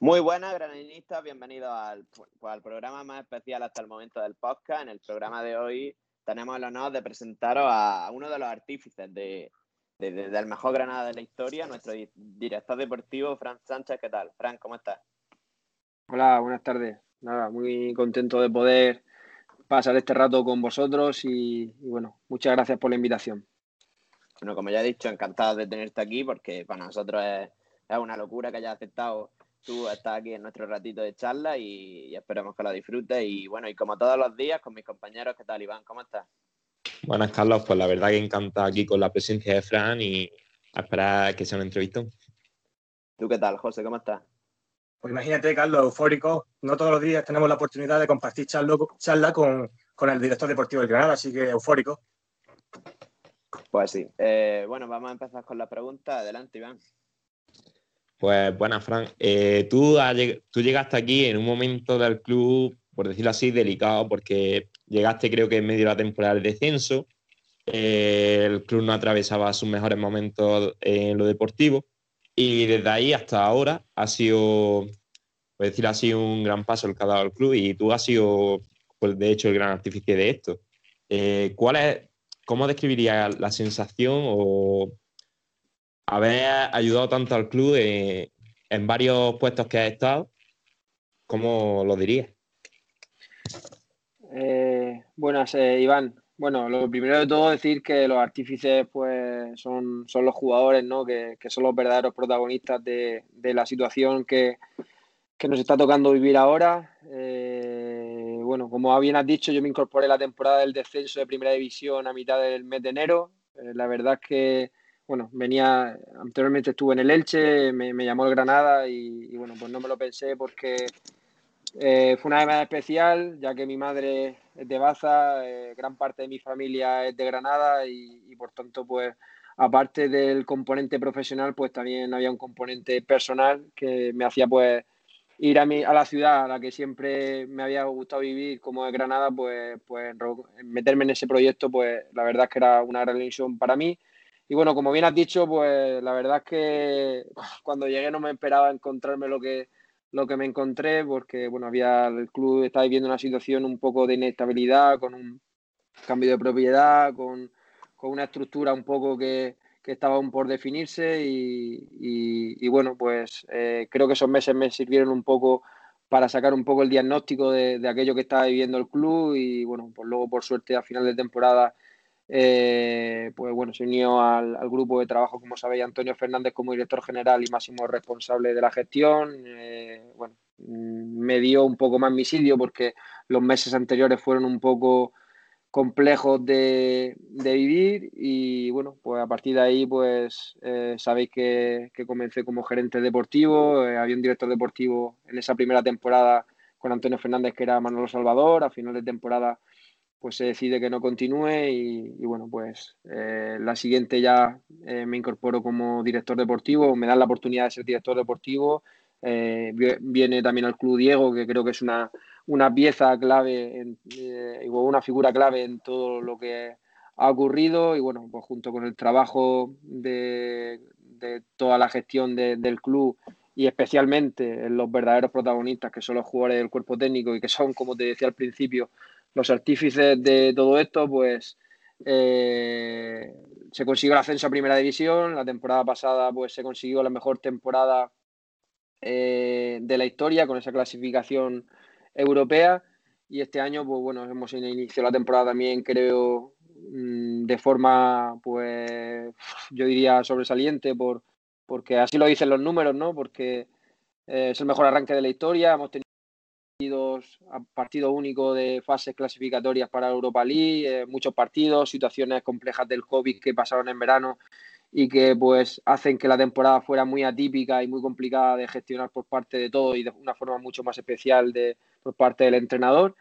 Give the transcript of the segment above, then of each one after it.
Muy buenas, graninistas. Bienvenidos al, pues, al, programa más especial hasta el momento del podcast. En el programa de hoy tenemos el honor de presentaros a uno de los artífices de, del mejor Granada de la historia, nuestro director deportivo, Fran Sánchez. ¿Qué tal? Fran, ¿cómo estás? Hola, buenas tardes. Nada, muy contento de poder pasar este rato con vosotros y, bueno, muchas gracias por la invitación. Bueno, como ya he dicho, encantado de tenerte aquí porque para nosotros es, es una locura que hayas aceptado tú estás aquí en nuestro ratito de charla y, esperemos que lo disfrutes. Y bueno, y como todos los días, con mis compañeros, ¿qué tal, Iván? ¿Cómo estás? Buenas, Carlos. Pues la verdad que encanta aquí con la presencia de Fran y a esperar que sea una entrevista. ¿Tú qué tal, José? ¿Cómo estás? Pues imagínate, Carlos, eufórico. No todos los días tenemos la oportunidad de compartir charla, con, con el director deportivo del Granada, así que eufórico. Pues sí. Eh, bueno, vamos a empezar con la pregunta. Adelante, Iván. Pues buena, Fran. Eh, tú, tú llegaste aquí en un momento del club, por decirlo así, delicado, porque llegaste creo que en medio de la temporada del descenso. Eh, el club no atravesaba sus mejores momentos en lo deportivo. Y desde ahí hasta ahora ha sido, por decirlo así, un gran paso el que ha dado el club. Y tú has sido, pues, de hecho, el gran artífice de esto. Eh, ¿cuál es, ¿Cómo describirías la sensación o haber ayudado tanto al club en varios puestos que has estado, ¿cómo lo dirías? Eh, buenas, eh, Iván. Bueno, lo primero de todo decir que los artífices pues son, son los jugadores, ¿no? Que, son los verdaderos protagonistas de, la situación que, nos está tocando vivir ahora. Eh, bueno, como bien has dicho, yo me incorporé la temporada del descenso de Primera División a mitad del mes de enero. la verdad es que bueno, venía, anteriormente estuve en el Elche, me, llamó el Granada y, bueno, pues no me lo pensé porque eh, fue una vez especial, ya que mi madre es de Baza, eh, gran parte de mi familia es de Granada y, por tanto, pues aparte del componente profesional, pues también había un componente personal que me hacía pues ir a, mi, a la ciudad a la que siempre me había gustado vivir como es Granada, pues, pues meterme en ese proyecto, pues la verdad es que era una gran ilusión para mí y bueno, como bien has dicho, pues la verdad es que cuando llegué no me esperaba encontrarme lo que, lo que me encontré, porque bueno, había el club estaba viviendo una situación un poco de inestabilidad, con un cambio de propiedad, con, una estructura un poco que, estaba aún por definirse y, bueno, pues eh, creo que esos meses me sirvieron un poco para sacar un poco el diagnóstico de, de aquello que estaba viviendo el club y bueno, pues luego por suerte a final de temporada eh, pues bueno, se unió al, grupo de trabajo, como sabéis, Antonio Fernández como director general y máximo responsable de la gestión. Eh, bueno, mm, me dio un poco más misidio porque los meses anteriores fueron un poco complejos de, vivir y bueno, pues a partir de ahí pues eh, sabéis que, que, comencé como gerente deportivo, había un director deportivo en esa primera temporada con Antonio Fernández que era Manolo Salvador, a final de temporada pues se decide que no continúe y, bueno, pues eh, la siguiente ya eh, me incorporo como director deportivo, me dan la oportunidad de ser director deportivo, eh, viene también al Club Diego, que creo que es una, una pieza clave en, una figura clave en todo lo que ha ocurrido y bueno, pues junto con el trabajo de, toda la gestión del club y especialmente los verdaderos protagonistas que son los jugadores del cuerpo técnico y que son, como te decía al principio, los artífices de todo esto, pues eh, se consiguió el ascenso a Primera División. La temporada pasada, pues se consiguió la mejor temporada eh, de la historia con esa clasificación europea. Y este año, pues bueno, hemos iniciado la temporada también, creo, mm, de forma, pues, yo diría sobresaliente, por, porque así lo dicen los números, ¿no? Porque eh, es el mejor arranque de la historia. Hemos tenido partidos, partido único de fases clasificatorias para Europa League, eh, muchos partidos, situaciones complejas del COVID que pasaron en verano y que pues hacen que la temporada fuera muy atípica y muy complicada de gestionar por parte de todo y de una forma mucho más especial de, por parte del entrenador.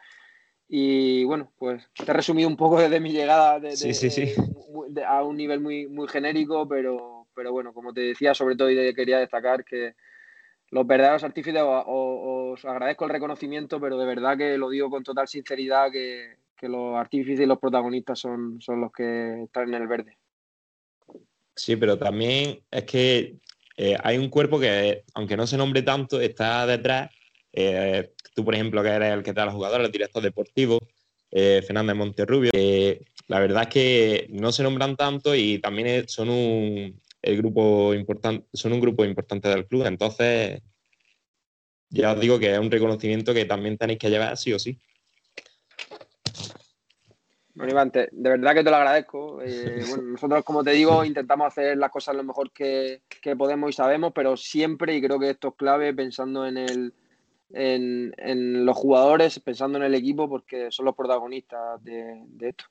Y bueno, pues te he resumido un poco desde mi llegada de, a un nivel muy, muy genérico, pero, pero bueno, como te decía, sobre todo y quería destacar que, los verdaderos artífices os, agradezco el reconocimiento, pero de verdad que lo digo con total sinceridad que, los artífices y los protagonistas son, son los que están en el verde. Sí, pero también es que eh, hay un cuerpo que, aunque no se nombre tanto, está detrás. Eh, tú, por ejemplo, que eres el que te da los jugadores, el director deportivo, eh, Fernández Monterrubio. la verdad es que no se nombran tanto y también son un, el grupo importante, son un grupo importante del club. Entonces, ya os digo que es un reconocimiento que también tenéis que llevar sí o sí. Bueno, Iván, de verdad que te lo agradezco. Eh, bueno, nosotros, como te digo, intentamos hacer las cosas lo mejor que, podemos y sabemos, pero siempre, y creo que esto es clave, pensando en, el, en, los jugadores, pensando en el equipo, porque son los protagonistas de, esto.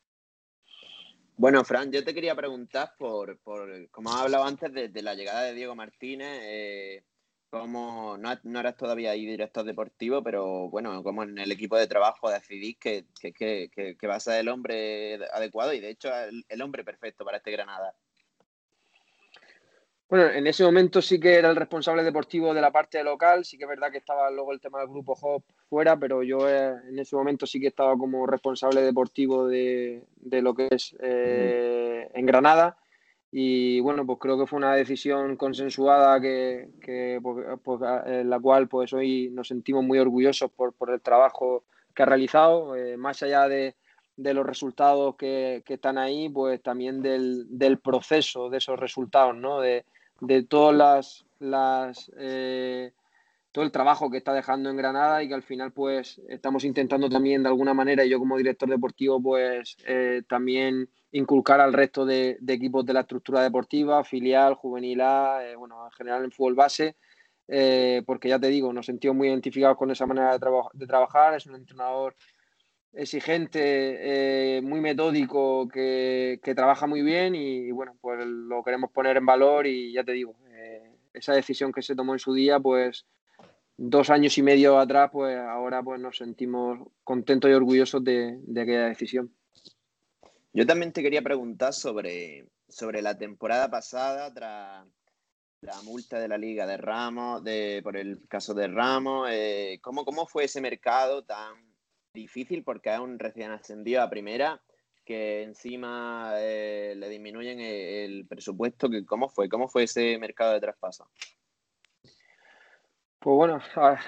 Bueno, Fran, yo te quería preguntar por, por como has hablado antes de, la llegada de Diego Martínez. Eh, como no, no, eres todavía ahí director deportivo, pero bueno, como en el equipo de trabajo decidís que, que, que, que va a ser el hombre adecuado y de hecho el, hombre perfecto para este Granada. Bueno, en ese momento sí que era el responsable deportivo de la parte local, sí que es verdad que estaba luego el tema del grupo Hop fuera, pero yo eh, en ese momento sí que estaba como responsable deportivo de, de lo que es eh, en Granada. Y bueno, pues creo que fue una decisión consensuada que, pues, pues, en la cual pues hoy nos sentimos muy orgullosos por, el trabajo que ha realizado, eh, más allá de, los resultados que, están ahí, pues también del, proceso de esos resultados, ¿no? De, todas las, las eh, todo el trabajo que está dejando en Granada y que al final pues estamos intentando también de alguna manera, yo como director deportivo pues eh, también inculcar al resto de, equipos de la estructura deportiva, filial, juvenil A, eh, bueno, en general en fútbol base, eh, porque ya te digo, nos sentimos muy identificados con esa manera de, trabajar, es un entrenador exigente, muy metódico, que, trabaja muy bien y, bueno, pues lo queremos poner en valor y ya te digo, esa decisión que se tomó en su día pues dos años y medio atrás, pues ahora pues nos sentimos contentos y orgullosos de, aquella decisión. Yo también te quería preguntar sobre, sobre la temporada pasada, tras la multa de la Liga de Ramos, de, por el caso de Ramos. Eh, ¿cómo, ¿Cómo fue ese mercado tan difícil? Porque es un recién ascendido a primera, que encima eh, le disminuyen el, el presupuesto. ¿Cómo fue? ¿Cómo fue ese mercado de traspaso? Pues bueno,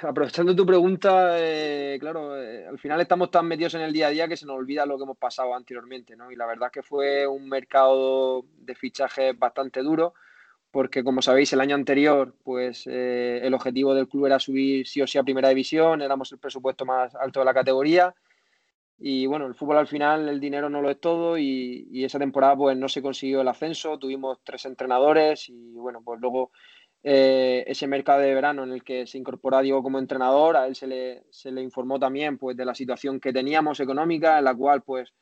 aprovechando tu pregunta, eh, claro, eh, al final estamos tan metidos en el día a día que se nos olvida lo que hemos pasado anteriormente, ¿no? Y la verdad que fue un mercado de fichajes bastante duro, porque como sabéis, el año anterior, pues eh, el objetivo del club era subir sí o sí a primera división, éramos el presupuesto más alto de la categoría. Y bueno, el fútbol al final, el dinero no lo es todo y, y esa temporada pues no se consiguió el ascenso, tuvimos tres entrenadores y bueno, pues luego eh, ese mercado de verano en el que se incorporó Diego como entrenador, a él se le, se le informó también pues, de la situación que teníamos económica, en la cual, pues,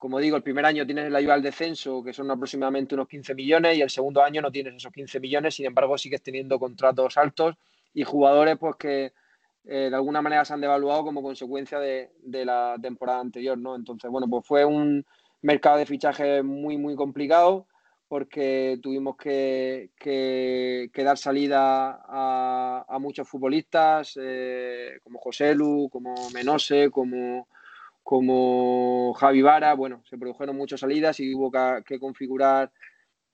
como digo, el primer año tienes la ayuda al descenso, que son aproximadamente unos 15 millones, y el segundo año no tienes esos 15 millones, sin embargo, sigues teniendo contratos altos y jugadores pues, que eh, de alguna manera se han devaluado como consecuencia de, la temporada anterior. ¿no? Entonces, bueno, pues fue un mercado de fichaje muy, muy complicado porque tuvimos que, dar salida a, muchos futbolistas, eh, como José Lu, como Menose, como, como Javi Vara. Bueno, se produjeron muchas salidas y hubo que, configurar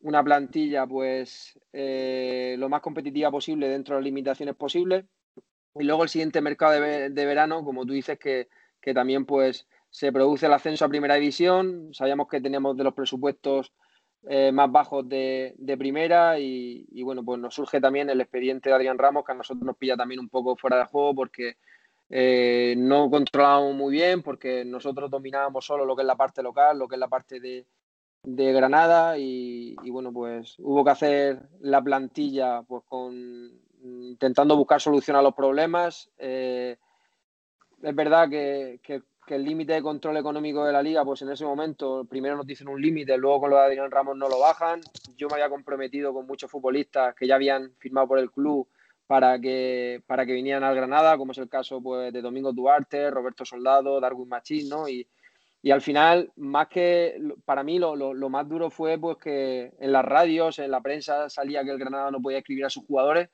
una plantilla pues eh, lo más competitiva posible dentro de las limitaciones posibles. Y luego el siguiente mercado de, verano, como tú dices, que, que también pues se produce el ascenso a primera división. Sabíamos que teníamos de los presupuestos eh, más bajos de, primera y, bueno, pues nos surge también el expediente de Adrián Ramos que a nosotros nos pilla también un poco fuera de juego porque eh, no controlábamos muy bien, porque nosotros dominábamos solo lo que es la parte local, lo que es la parte de, Granada y, bueno, pues hubo que hacer la plantilla pues con intentando buscar solución a los problemas. Eh, es verdad que, que que el límite de control económico de la liga, pues en ese momento primero nos dicen un límite, luego con lo de Adrián Ramos no lo bajan. Yo me había comprometido con muchos futbolistas que ya habían firmado por el club para que, para que vinieran al Granada, como es el caso pues, de Domingo Duarte, Roberto Soldado, Darwin Machín, ¿no? Y, y al final, más que para mí lo, lo, más duro fue pues que en las radios, en la prensa salía que el Granada no podía escribir a sus jugadores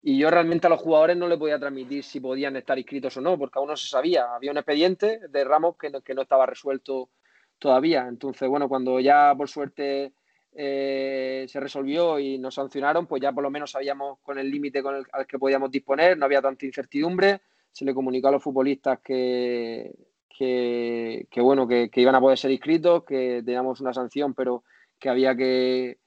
y yo realmente a los jugadores no les podía transmitir si podían estar inscritos o no, porque aún no se sabía. Había un expediente de Ramos que no, que no estaba resuelto todavía. Entonces, bueno, cuando ya por suerte eh, se resolvió y nos sancionaron, pues ya por lo menos sabíamos con el límite al que podíamos disponer, no había tanta incertidumbre, se le comunicó a los futbolistas que, que, bueno, que, iban a poder ser inscritos, que teníamos una sanción, pero que había que,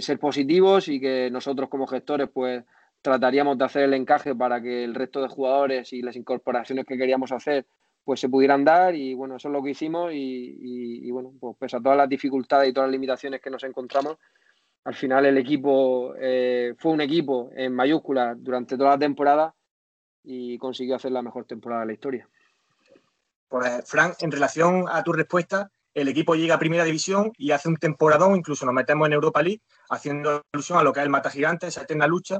ser positivos y que nosotros como gestores pues trataríamos de hacer el encaje para que el resto de jugadores y las incorporaciones que queríamos hacer pues se pudieran dar y bueno, eso es lo que hicimos y, bueno, pues pese a todas las dificultades y todas las limitaciones que nos encontramos, al final el equipo eh, fue un equipo en mayúsculas durante toda la temporada y consiguió hacer la mejor temporada de la historia. Pues, Frank, en relación a tu respuesta, el equipo llega a primera división y hace un temporadón, incluso nos metemos en Europa League, haciendo alusión a lo que es el Mata Gigante, esa eterna lucha.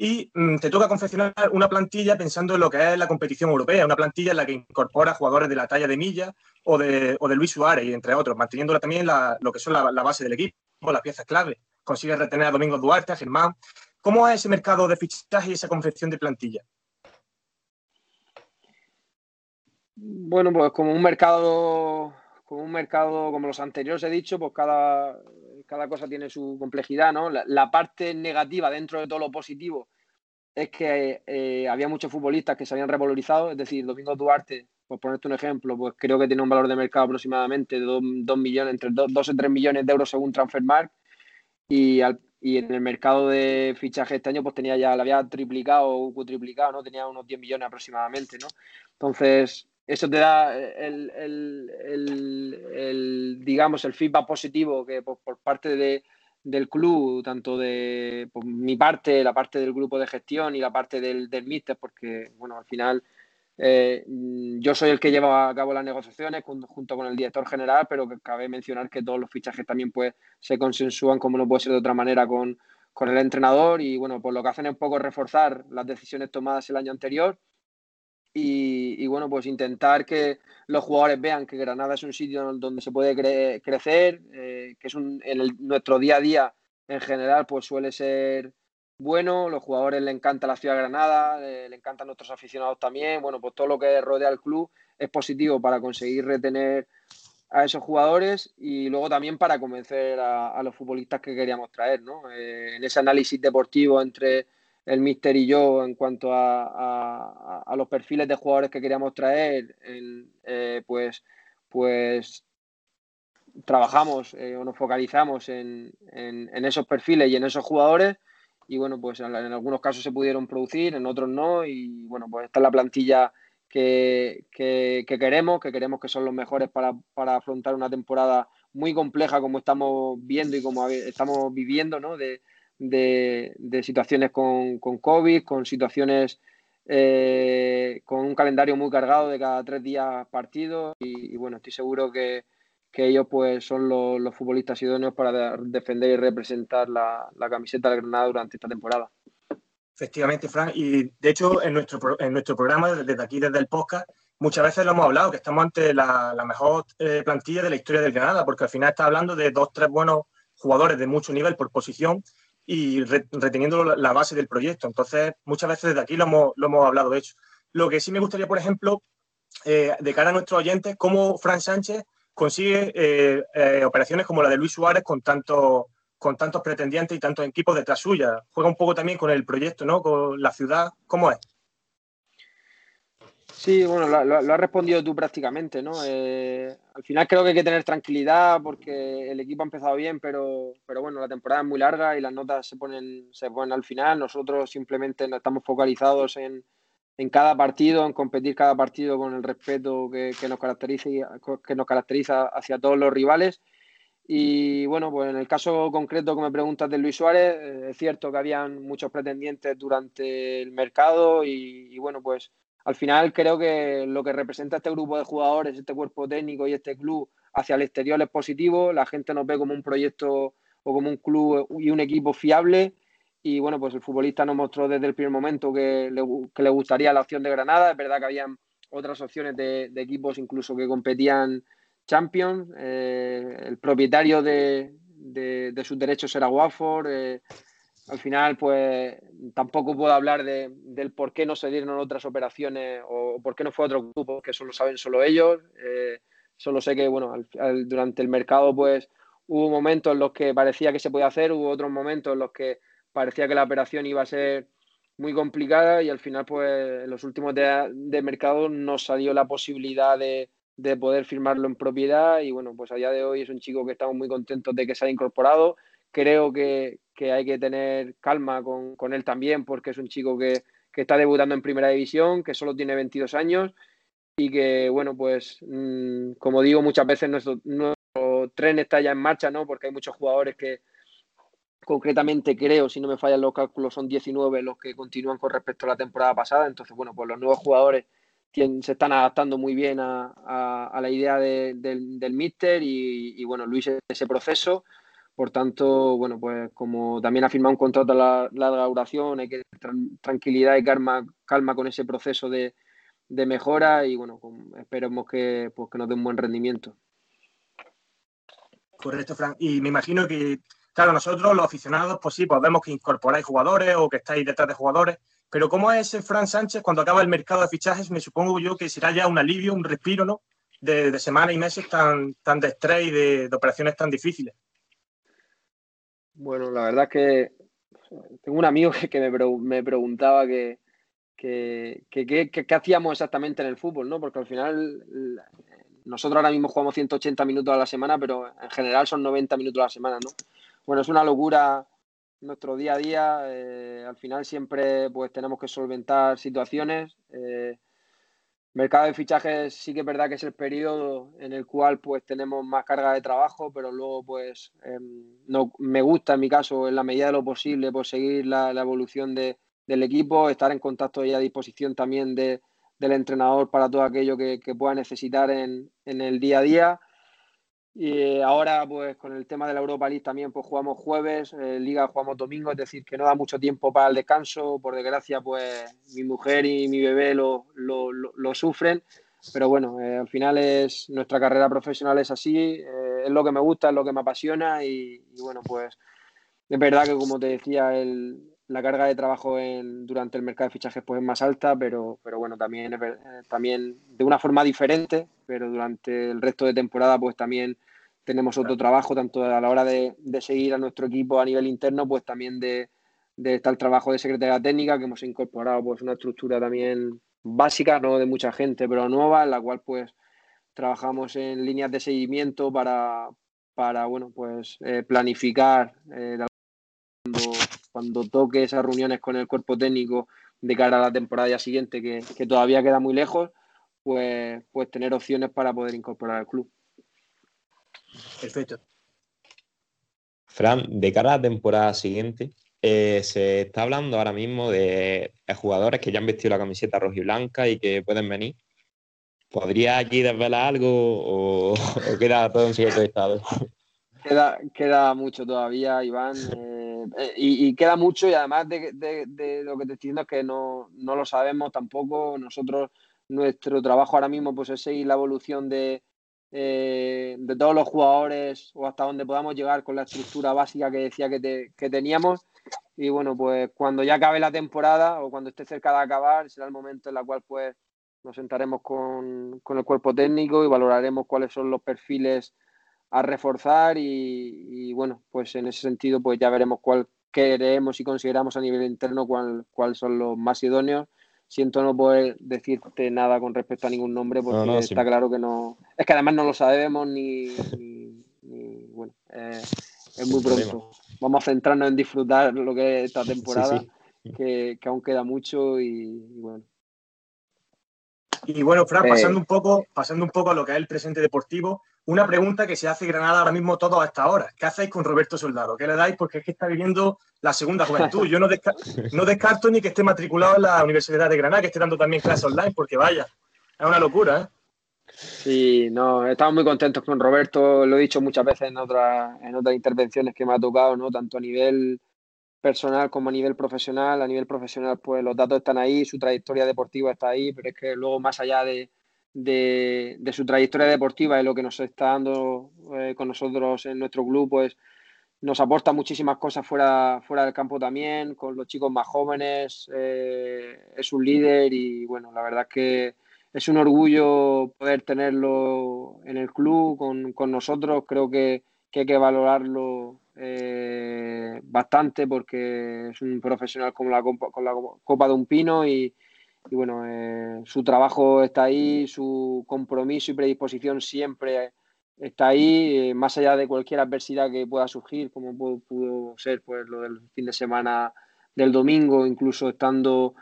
Y mm, te toca confeccionar una plantilla pensando en lo que es la competición europea, una plantilla en la que incorpora jugadores de la talla de Milla o de, Luis Suárez, entre otros, manteniéndola también lo que son la, la, base del equipo, las piezas clave. Consigue retener a Domingo Duarte, a Germán. ¿Cómo es ese mercado de fichaje y esa confección de plantilla? Bueno, pues como un mercado, como un mercado como los anteriores he dicho, pues cada, cada cosa tiene su complejidad, ¿no? La, parte negativa dentro de todo lo positivo es que eh, había muchos futbolistas que se habían revalorizado, es decir, Domingo Duarte, por ponerte un ejemplo, pues creo que tiene un valor de mercado aproximadamente de 2 millones, entre 2 y 3 millones de euros según Transfermarkt, y, y en el mercado de fichaje este año pues tenía ya, la había triplicado o cutriplicado, ¿no? Tenía unos 10 millones aproximadamente, ¿no? Entonces, eso te da el, digamos, el feedback positivo que por, parte de, del club, tanto de mi parte, la parte del grupo de gestión y la parte del, del míster, porque, bueno, al final eh, yo soy el que lleva a cabo las negociaciones junto con el director general, pero que cabe mencionar que todos los fichajes también pues, se consensúan, como no puede ser de otra manera, con, con el entrenador y, bueno, pues lo que hacen es un poco reforzar las decisiones tomadas el año anterior y, bueno, pues intentar que los jugadores vean que Granada es un sitio donde se puede crecer, eh, que es un, en nuestro día a día en general pues suele ser bueno, los jugadores le encanta la ciudad de Granada, le, encantan nuestros aficionados también, bueno, pues todo lo que rodea al club es positivo para conseguir retener a esos jugadores y luego también para convencer a, los futbolistas que queríamos traer, ¿no? Eh, en ese análisis deportivo entre el Mister y yo en cuanto a, los perfiles de jugadores que queríamos traer, eh, pues, pues trabajamos eh, o nos focalizamos en, esos perfiles y en esos jugadores. Y bueno, pues en, algunos casos se pudieron producir, en otros no. Y bueno, pues esta es la plantilla que, queremos, que queremos que son los mejores para, para, afrontar una temporada muy compleja como estamos viendo y como estamos viviendo, ¿no? De, situaciones con, con, COVID, con situaciones eh, con un calendario muy cargado de cada tres días partidos y, bueno, estoy seguro que, ellos pues son los, futbolistas idóneos para defender y representar la, camiseta de Granada durante esta temporada. Efectivamente, Frank, y de hecho en nuestro, en nuestro programa, desde aquí, desde el podcast, muchas veces lo hemos hablado, que estamos ante la, mejor eh, plantilla de la historia del Granada, porque al final está hablando de dos, tres buenos jugadores de mucho nivel por posición y reteniendo la base del proyecto. Entonces, muchas veces desde aquí lo hemos, lo hemos hablado, de hecho. Lo que sí me gustaría, por ejemplo, eh, de cara a nuestros oyentes, cómo Fran Sánchez consigue eh, eh, operaciones como la de Luis Suárez con, tanto, con tantos pretendientes y tantos equipos detrás suya. Juega un poco también con el proyecto, ¿no? Con la ciudad. ¿Cómo es? Sí, bueno, lo, lo, has respondido tú prácticamente, ¿no? Eh, al final creo que hay que tener tranquilidad porque el equipo ha empezado bien, pero, pero bueno, la temporada es muy larga y las notas se ponen, se ponen al final. Nosotros simplemente estamos focalizados en, en cada partido, en competir cada partido con el respeto que, que, nos caracteriza, que nos caracteriza hacia todos los rivales. Y bueno, pues en el caso concreto que me preguntas de Luis Suárez, eh, es cierto que habían muchos pretendientes durante el mercado y, y bueno, pues al final creo que lo que representa este grupo de jugadores, este cuerpo técnico y este club hacia el exterior es positivo. La gente nos ve como un proyecto o como un club y un equipo fiable. Y bueno, pues el futbolista nos mostró desde el primer momento que le, gustaría la opción de Granada. Es verdad que habían otras opciones de, equipos incluso que competían Champions. Eh, el propietario de, sus derechos era Watford. Eh, al final, pues tampoco puedo hablar de, del por qué no se dieron otras operaciones o por qué no fue otro grupo, que eso lo saben solo ellos. Eh, solo sé que, bueno, durante el mercado, pues hubo momentos en los que parecía que se podía hacer, hubo otros momentos en los que parecía que la operación iba a ser muy complicada y al final, pues en los últimos días de mercado nos salió la posibilidad de, de, poder firmarlo en propiedad y bueno, pues a día de hoy es un chico que estamos muy contentos de que se haya incorporado. Creo que, que hay que tener calma con, con, él también porque es un chico que, que, está debutando en primera división, que solo tiene 22 años y que, bueno, pues mmm, como digo muchas veces, nuestro, nuestro tren está ya en marcha, ¿no? Porque hay muchos jugadores que, concretamente creo, si no me fallan los cálculos, son 19 los que continúan con respecto a la temporada pasada. Entonces, bueno, pues los nuevos jugadores se están adaptando muy bien a, a, la idea de, de, del míster y, bueno, Luis ese proceso. Por tanto, bueno, pues como también ha firmado un contrato a la, larga duración, hay que tener tranquilidad y calma, calma con ese proceso de, mejora y bueno, esperemos que, pues, que nos dé un buen rendimiento. Correcto, Frank. Y me imagino que Claro, nosotros los aficionados, pues sí, pues vemos que incorporáis jugadores o que estáis detrás de jugadores, pero ¿cómo es Fran Sánchez cuando acaba el mercado de fichajes? Me supongo yo que será ya un alivio, un respiro, ¿no? De, semanas y meses tan, tan de estrés y de, operaciones tan difíciles. Bueno, la verdad es que tengo un amigo que, me, me, preguntaba que, que, que, hacíamos exactamente en el fútbol, ¿no? Porque al final nosotros ahora mismo jugamos 180 minutos a la semana, pero en general son 90 minutos a la semana, ¿no? bueno, es una locura nuestro día a día. Eh, al final siempre pues tenemos que solventar situaciones. Eh, mercado de fichajes sí que es verdad que es el periodo en el cual pues tenemos más carga de trabajo, pero luego pues eh, no, me gusta en mi caso en la medida de lo posible pues seguir la, la evolución de, del equipo, estar en contacto y a disposición también de, del entrenador para todo aquello que, que pueda necesitar en, en el día a día. Y ahora, pues con el tema de la Europa League también, pues jugamos jueves, eh, Liga jugamos domingo, es decir, que no da mucho tiempo para el descanso. Por desgracia, pues mi mujer y mi bebé lo, lo, lo, lo sufren. Pero bueno, eh, al final es nuestra carrera profesional es así, eh, es lo que me gusta, es lo que me apasiona y, y bueno, pues es verdad que como te decía, el, la carga de trabajo en, durante el mercado de fichajes pues es más alta, pero, pero bueno, también, también de una forma diferente, pero durante el resto de temporada pues también tenemos otro trabajo, tanto a la hora de, seguir a nuestro equipo a nivel interno, pues también de, estar el trabajo de secretaría técnica, que hemos incorporado pues una estructura también básica, no de mucha gente, pero nueva, en la cual pues trabajamos en líneas de seguimiento para, para bueno, pues eh, planificar eh, cuando, cuando toque esas reuniones con el cuerpo técnico de cara a la temporada siguiente, que, que todavía queda muy lejos, pues, pues tener opciones para poder incorporar al club. Perfecto. Fran, de cara a la temporada siguiente, eh, se está hablando ahora mismo de, jugadores que ya han vestido la camiseta roja y blanca y que pueden venir. ¿Podría aquí desvelar algo o, o queda todo en secreto de estado? Queda, queda mucho todavía, Iván, eh, eh, y, y, queda mucho y además de, de, de, lo que te estoy diciendo es que no, no lo sabemos tampoco. Nosotros, nuestro trabajo ahora mismo pues es seguir la evolución de, eh, de todos los jugadores o hasta donde podamos llegar con la estructura básica que decía que, te, que, teníamos. Y bueno, pues cuando ya acabe la temporada o cuando esté cerca de acabar, será el momento en el cual pues nos sentaremos con, con, el cuerpo técnico y valoraremos cuáles son los perfiles a reforzar y, y bueno, pues en ese sentido pues ya veremos cuál queremos y consideramos a nivel interno cuáles cuál son los más idóneos siento no poder decirte nada con respecto a ningún nombre porque no, no, está sí. claro que no. Es que además no lo sabemos ni. ni, ni bueno, eh, es muy pronto. Vamos a centrarnos en disfrutar lo que es esta temporada, sí, sí. Que, que, aún queda mucho y, y bueno. Y bueno, Fran, pasando, eh, un poco, pasando un poco a lo que es el presente deportivo, una pregunta que se hace Granada ahora mismo todo hasta ahora. ¿Qué hacéis con Roberto Soldado? ¿Qué le dais? Porque es que está viviendo la segunda juventud. Yo no, desca no descarto ni que esté matriculado en la Universidad de Granada, que esté dando también clases online, porque vaya, es una locura, ¿eh? Sí, no, estamos muy contentos con Roberto, lo he dicho muchas veces en, otra, en otras intervenciones que me ha tocado, ¿no? Tanto a nivel personal como a nivel profesional. A nivel profesional, pues los datos están ahí, su trayectoria deportiva está ahí, pero es que luego más allá de, de, de, su trayectoria deportiva y lo que nos está dando eh, con nosotros en nuestro club, pues nos aporta muchísimas cosas fuera, fuera del campo también, con los chicos más jóvenes, eh, es un líder y bueno, la verdad es que es un orgullo poder tenerlo en el club con, con nosotros, creo que, que hay que valorarlo eh, bastante porque es un profesional como la con la copa de un pino y, bueno, eh, su trabajo está ahí, su compromiso y predisposición siempre está ahí, eh, más allá de cualquier adversidad que pueda surgir, como pudo, ser pues lo del fin de semana del domingo, incluso estando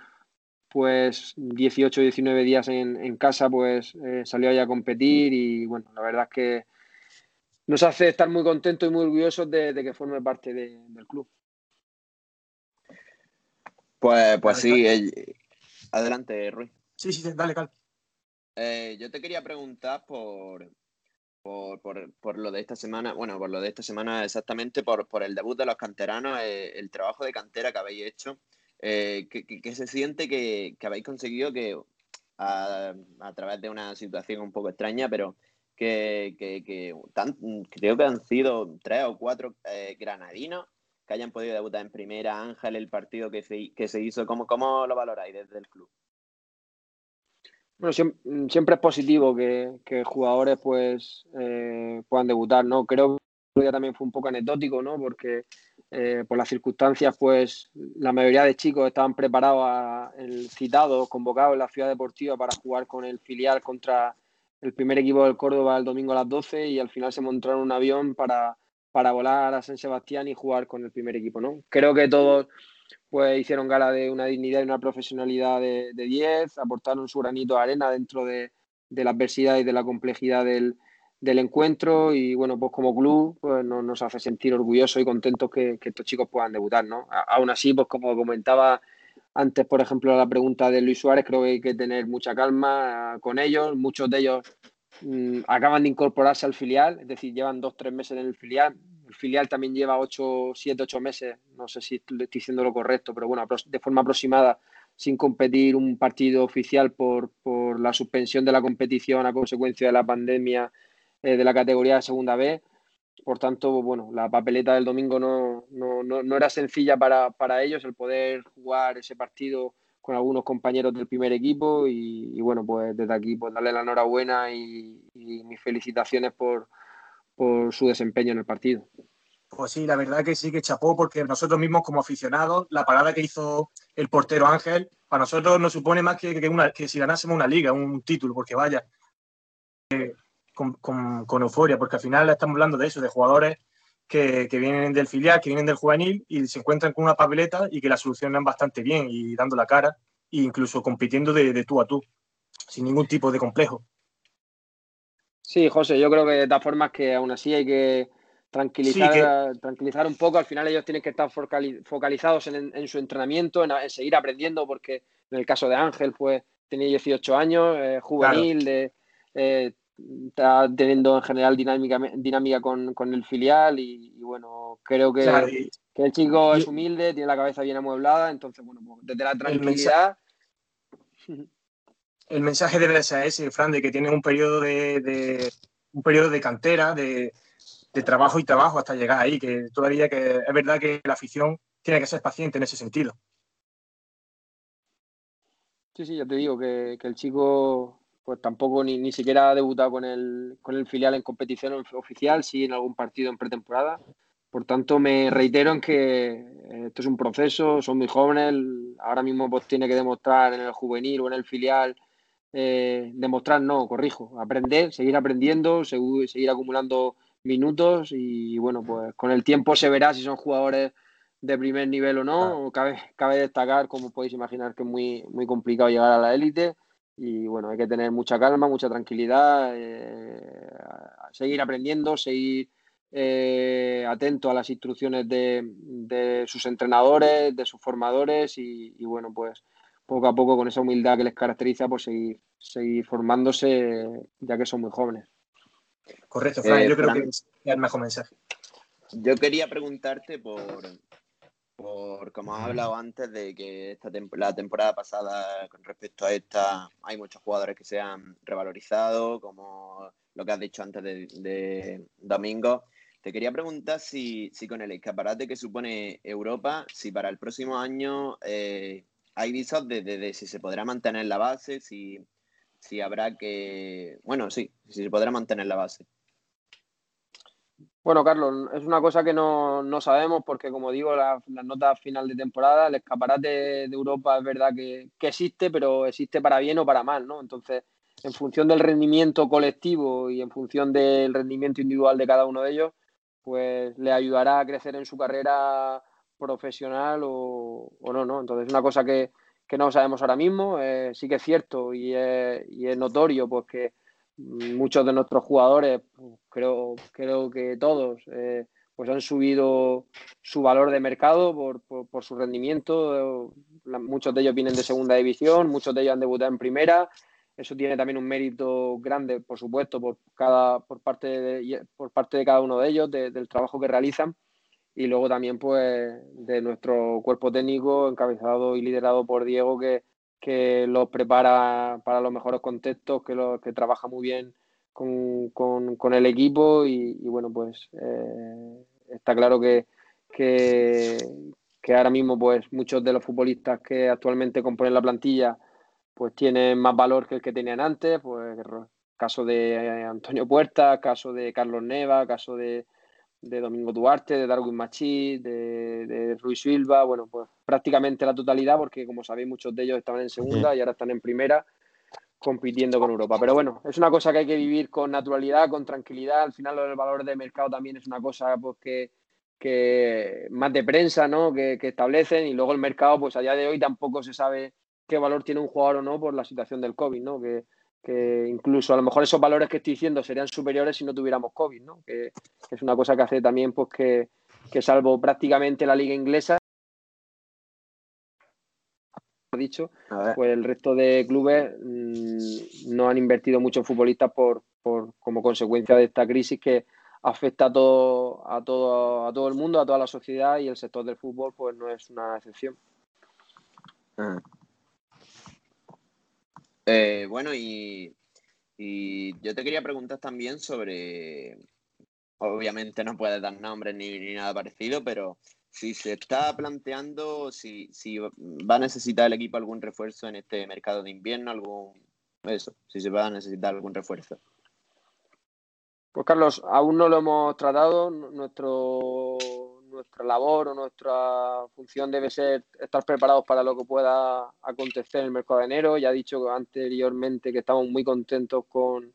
pues 18 o 19 días en, casa, pues salió ahí a competir y bueno, la verdad es que nos hace estar muy contentos y muy orgullosos de, que forme parte del club. Pues, pues sí, adelante, Rui. Sí, sí, dale, Cal. Eh, yo te quería preguntar por, por, lo de esta semana, bueno, por lo de esta semana exactamente, por, el debut de los canteranos, eh, el trabajo de cantera que habéis hecho, eh, que, se siente que, habéis conseguido que a, a, través de una situación un poco extraña, pero que, creo que han sido tres o cuatro eh, granadinos que hayan podido debutar en primera. Ángel, el partido que se, que hizo, ¿cómo, ¿cómo, lo valoráis desde el club? Bueno, siempre, es positivo que, jugadores pues eh, puedan debutar, ¿no? Creo que también fue un poco anecdótico, ¿no? Porque eh, por las circunstancias, pues la mayoría de chicos estaban preparados, el citados, convocados en la ciudad deportiva para jugar con el filial contra el primer equipo del Córdoba el domingo a las 12 y al final se montaron un avión para, para volar a San Sebastián y jugar con el primer equipo, ¿no? Creo que todos pues hicieron gala de una dignidad y una profesionalidad de, 10, aportaron su granito de arena dentro de, la adversidad y de la complejidad del, encuentro y bueno, pues como club pues nos, hace sentir orgullosos y contentos que, que, estos chicos puedan debutar, ¿no? Aún así, pues como comentaba antes, por ejemplo, la pregunta de Luis Suárez, creo que hay que tener mucha calma con ellos. Muchos de ellos mm, acaban de incorporarse al filial, es decir, llevan dos, tres meses en el filial. El filial también lleva ocho, siete, ocho meses, no sé si estoy diciendo lo correcto, pero bueno, de forma aproximada, sin competir un partido oficial por, por la suspensión de la competición a consecuencia de la pandemia eh, de la categoría de segunda B. Por tanto, bueno, la papeleta del domingo no, no, no, era sencilla para, para, ellos el poder jugar ese partido con algunos compañeros del primer equipo y, bueno, pues desde aquí pues darle la enhorabuena y, mis felicitaciones por, por su desempeño en el partido. Pues sí, la verdad que sí que chapó porque nosotros mismos como aficionados, la parada que hizo el portero Ángel, para nosotros nos supone más que, que, una, que si ganásemos una liga, un título, porque vaya, con, euforia, porque al final estamos hablando de eso, de jugadores que, vienen del filial, que vienen del juvenil y se encuentran con una papeleta y que la solucionan bastante bien y dando la cara e incluso compitiendo de, tú a tú, sin ningún tipo de complejo. Sí, José, yo creo que de todas formas que aún así hay que tranquilizar, tranquilizar un poco. Al final ellos tienen que estar focalizados en, su entrenamiento, en, seguir aprendiendo, porque en el caso de Ángel, pues tenía 18 años, eh, juvenil, de, eh, está teniendo en general dinámica, dinámica con, el filial y, bueno, creo que, el chico es humilde, tiene la cabeza bien amueblada, entonces, bueno, pues, desde la tranquilidad... El mensaje, debe ser ese, Fran, de que tiene un periodo de, un periodo de cantera, de, trabajo y trabajo hasta llegar ahí, que todavía que es verdad que la afición tiene que ser paciente en ese sentido. Sí, sí, ya te digo que, que el chico pues tampoco ni, ni siquiera ha debutado con el, con el filial en competición oficial, sí en algún partido en pretemporada. Por tanto, me reitero en que eh, esto es un proceso, son muy jóvenes, ahora mismo pues tiene que demostrar en el juvenil o en el filial, eh, demostrar no, corrijo, aprender, seguir aprendiendo, seguir, seguir acumulando minutos y bueno, pues con el tiempo se verá si son jugadores de primer nivel o no. Cabe, cabe destacar, como podéis imaginar, que es muy, muy complicado llegar a la élite y bueno, hay que tener mucha calma, mucha tranquilidad, eh, seguir aprendiendo, seguir eh, atento a las instrucciones de, sus entrenadores, de sus formadores y, bueno, pues poco a poco con esa humildad que les caracteriza, pues seguir, seguir formándose ya que son muy jóvenes. Correcto, Fran, yo creo que es el mejor mensaje. Yo quería preguntarte por, por como has hablado antes de que esta la temporada pasada con respecto a esta hay muchos jugadores que se han revalorizado, como lo que has dicho antes de, Domingo. Te quería preguntar si, si, con el escaparate que supone Europa, si para el próximo año eh, hay visos de, si se podrá mantener la base, si, si habrá que... Bueno, sí, si se podrá mantener la base. Bueno, Carlos, es una cosa que no, sabemos porque, como digo, las la notas final de temporada, el escaparate de Europa es verdad que, existe, pero existe para bien o para mal, ¿no? Entonces, en función del rendimiento colectivo y en función del rendimiento individual de cada uno de ellos, pues le ayudará a crecer en su carrera profesional o, no, ¿no? Entonces, es una cosa que, no sabemos ahora mismo. Eh, sí que es cierto y es, y es notorio, pues que muchos de nuestros jugadores, creo, creo que todos, eh, pues han subido su valor de mercado por, su rendimiento. muchos de ellos vienen de segunda división, muchos de ellos han debutado en primera. Eso tiene también un mérito grande, por supuesto, por, cada, por, parte, de, por parte de cada uno de ellos, del trabajo que realizan. Y luego también, pues, de nuestro cuerpo técnico, encabezado y liderado por Diego, que, que los prepara para los mejores contextos, que, lo, que trabaja muy bien con, con, el equipo y, bueno, pues eh, está claro que, que, ahora mismo pues muchos de los futbolistas que actualmente componen la plantilla pues tienen más valor que el que tenían antes, pues caso de Antonio Puerta, caso de Carlos Neva, caso de, de Domingo Duarte, de Darwin Machí, de, de, Ruiz Silva, bueno, pues prácticamente la totalidad, porque como sabéis, muchos de ellos estaban en segunda y ahora están en primera, compitiendo con Europa. Pero bueno, es una cosa que hay que vivir con naturalidad, con tranquilidad. Al final, el valor de mercado también es una cosa pues, que, que más de prensa, ¿no? Que, que, establecen y luego el mercado, pues a día de hoy tampoco se sabe qué valor tiene un jugador o no por la situación del COVID, ¿no? Que, que incluso a lo mejor esos valores que estoy diciendo serían superiores si no tuviéramos COVID, ¿no? Que, es una cosa que hace también pues que, salvo prácticamente la liga inglesa, dicho, pues el resto de clubes mm, no han invertido mucho en futbolistas por, por, como consecuencia de esta crisis que afecta a todo, a todo, a todo el mundo, a toda la sociedad y el sector del fútbol pues no es una excepción. Ah. Eh, bueno, y, yo te quería preguntar también sobre, obviamente no puedes dar nombres ni, nada parecido, pero si se está planteando si, si va a necesitar el equipo algún refuerzo en este mercado de invierno, algún eso, si se va a necesitar algún refuerzo. Pues Carlos, aún no lo hemos tratado. Nuestro nuestra labor o nuestra función debe ser estar preparados para lo que pueda acontecer en el mercado de enero. Ya he dicho anteriormente que estamos muy contentos con,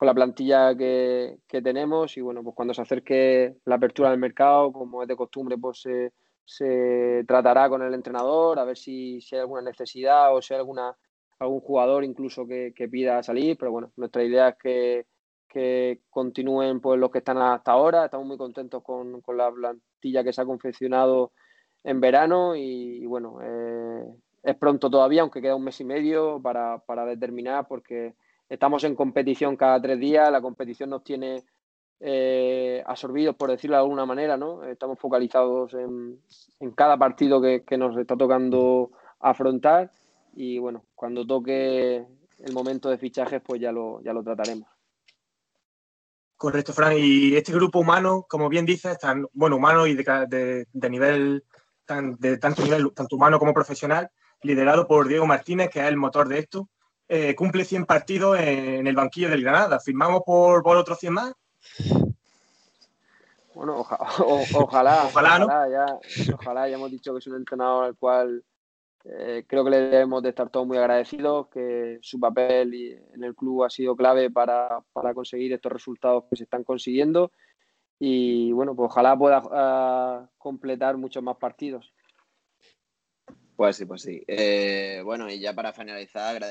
la plantilla que, tenemos y bueno, pues cuando se acerque la apertura del mercado, como es de costumbre, pues se, se tratará con el entrenador a ver si, si, hay alguna necesidad o si hay alguna, algún jugador incluso que, que pida salir, pero bueno, nuestra idea es que que continúen pues, los que están hasta ahora. Estamos muy contentos con, con la que se ha confeccionado en verano y, bueno, eh, es pronto todavía, aunque queda un mes y medio para, para, determinar porque estamos en competición cada tres días, la competición nos tiene eh, absorbidos, por decirlo de alguna manera, ¿no? Estamos focalizados en, en cada partido que, que nos está tocando afrontar y bueno, cuando toque el momento de fichajes pues ya lo, ya lo trataremos. Correcto, Fran. Y este grupo humano, como bien dices, tan bueno humano y de, nivel de tanto nivel tanto humano como profesional, liderado por Diego Martínez, que es el motor de esto, eh, cumple 100 partidos en, el banquillo del Granada. ¿Firmamos por, por otros 100 más? Bueno, ojalá, ojalá, ya, ojalá ya hemos dicho que es un entrenador al cual eh, creo que le debemos de estar todos muy agradecidos, que su papel en el club ha sido clave para, conseguir estos resultados que se están consiguiendo y bueno, pues ojalá pueda ah, completar muchos más partidos. Pues sí, pues sí. Eh, bueno, y ya para finalizar,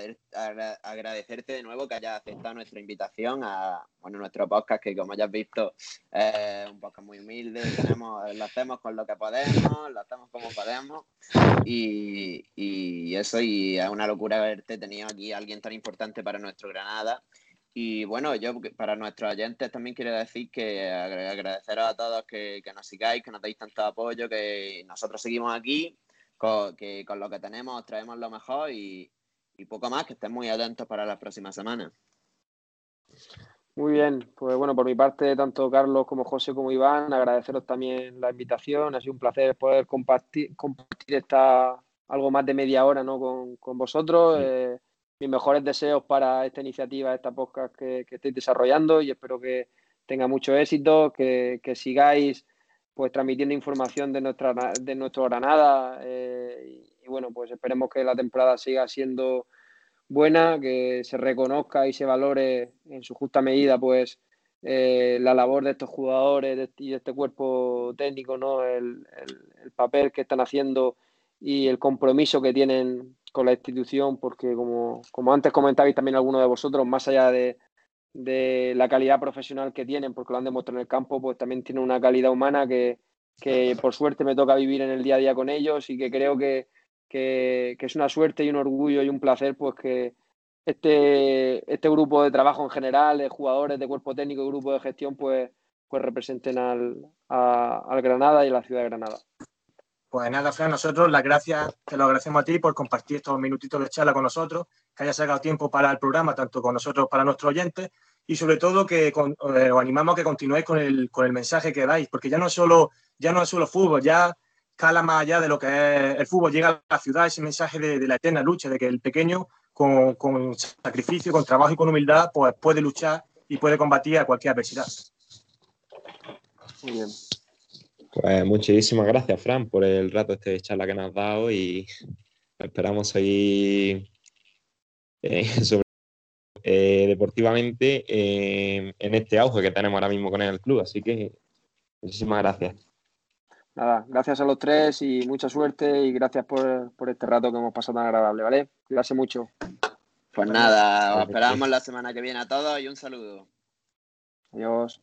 agradecerte de nuevo que hayas aceptado nuestra invitación a bueno, nuestro podcast, que como ya has visto, es un podcast muy humilde, tenemos, lo hacemos con lo que podemos, lo hacemos como podemos, y, y eso, y es una locura haberte tenido aquí a alguien tan importante para nuestro Granada. Y bueno, yo para nuestros oyentes también quiero decir que agradeceros a todos que, que nos sigáis, que nos deis tanto apoyo, que nosotros seguimos aquí con, que con lo que tenemos traemos lo mejor y, poco más, que estén muy atentos para las próximas semanas. Muy bien, pues bueno, por mi parte, tanto Carlos como José como Iván, agradeceros también la invitación. Ha sido un placer poder compartir, compartir esta algo más de media hora ¿no? con, vosotros. Eh, mis mejores deseos para esta iniciativa, esta podcast que, que estáis desarrollando y espero que, tenga mucho éxito, que, que sigáis pues transmitiendo información de nuestra de nuestro Granada eh, y, bueno pues esperemos que la temporada siga siendo buena que se reconozca y se valore en su justa medida pues eh, la labor de estos jugadores y de este cuerpo técnico no el, el, papel que están haciendo y el compromiso que tienen con la institución porque como, como antes comentabais también algunos de vosotros más allá de, de la calidad profesional que tienen, porque lo han demostrado en el campo, pues también tienen una calidad humana que, que por suerte me toca vivir en el día a día con ellos y que creo que, que, es una suerte y un orgullo y un placer pues que este, este grupo de trabajo en general, de jugadores, de cuerpo técnico y grupo de gestión, pues, pues representen al, al Granada y a la ciudad de Granada. Pues nada, Fran, nosotros las gracias, te lo agradecemos a ti por compartir estos minutitos de charla con nosotros, que hayas sacado tiempo para el programa, tanto con nosotros para nuestros oyentes, y sobre todo que eh, os animamos a que continuéis con el, con el mensaje que dais, porque ya no, es solo, ya no es solo fútbol, ya cala más allá de lo que es el fútbol, llega a la ciudad ese mensaje de, la eterna lucha, de que el pequeño con, con, sacrificio, con trabajo y con humildad, pues puede luchar y puede combatir a cualquier adversidad. Muy bien. Pues muchísimas gracias, Fran, por el rato este de charla que nos has dado y esperamos seguir eh, sobre, eh, deportivamente eh, en este auge que tenemos ahora mismo con el club. Así que muchísimas gracias. Nada, gracias a los tres y mucha suerte y gracias por, por este rato que hemos pasado tan agradable, ¿vale? Cuídate mucho. Pues nada, os esperamos la semana que viene a todos y un saludo. Adiós.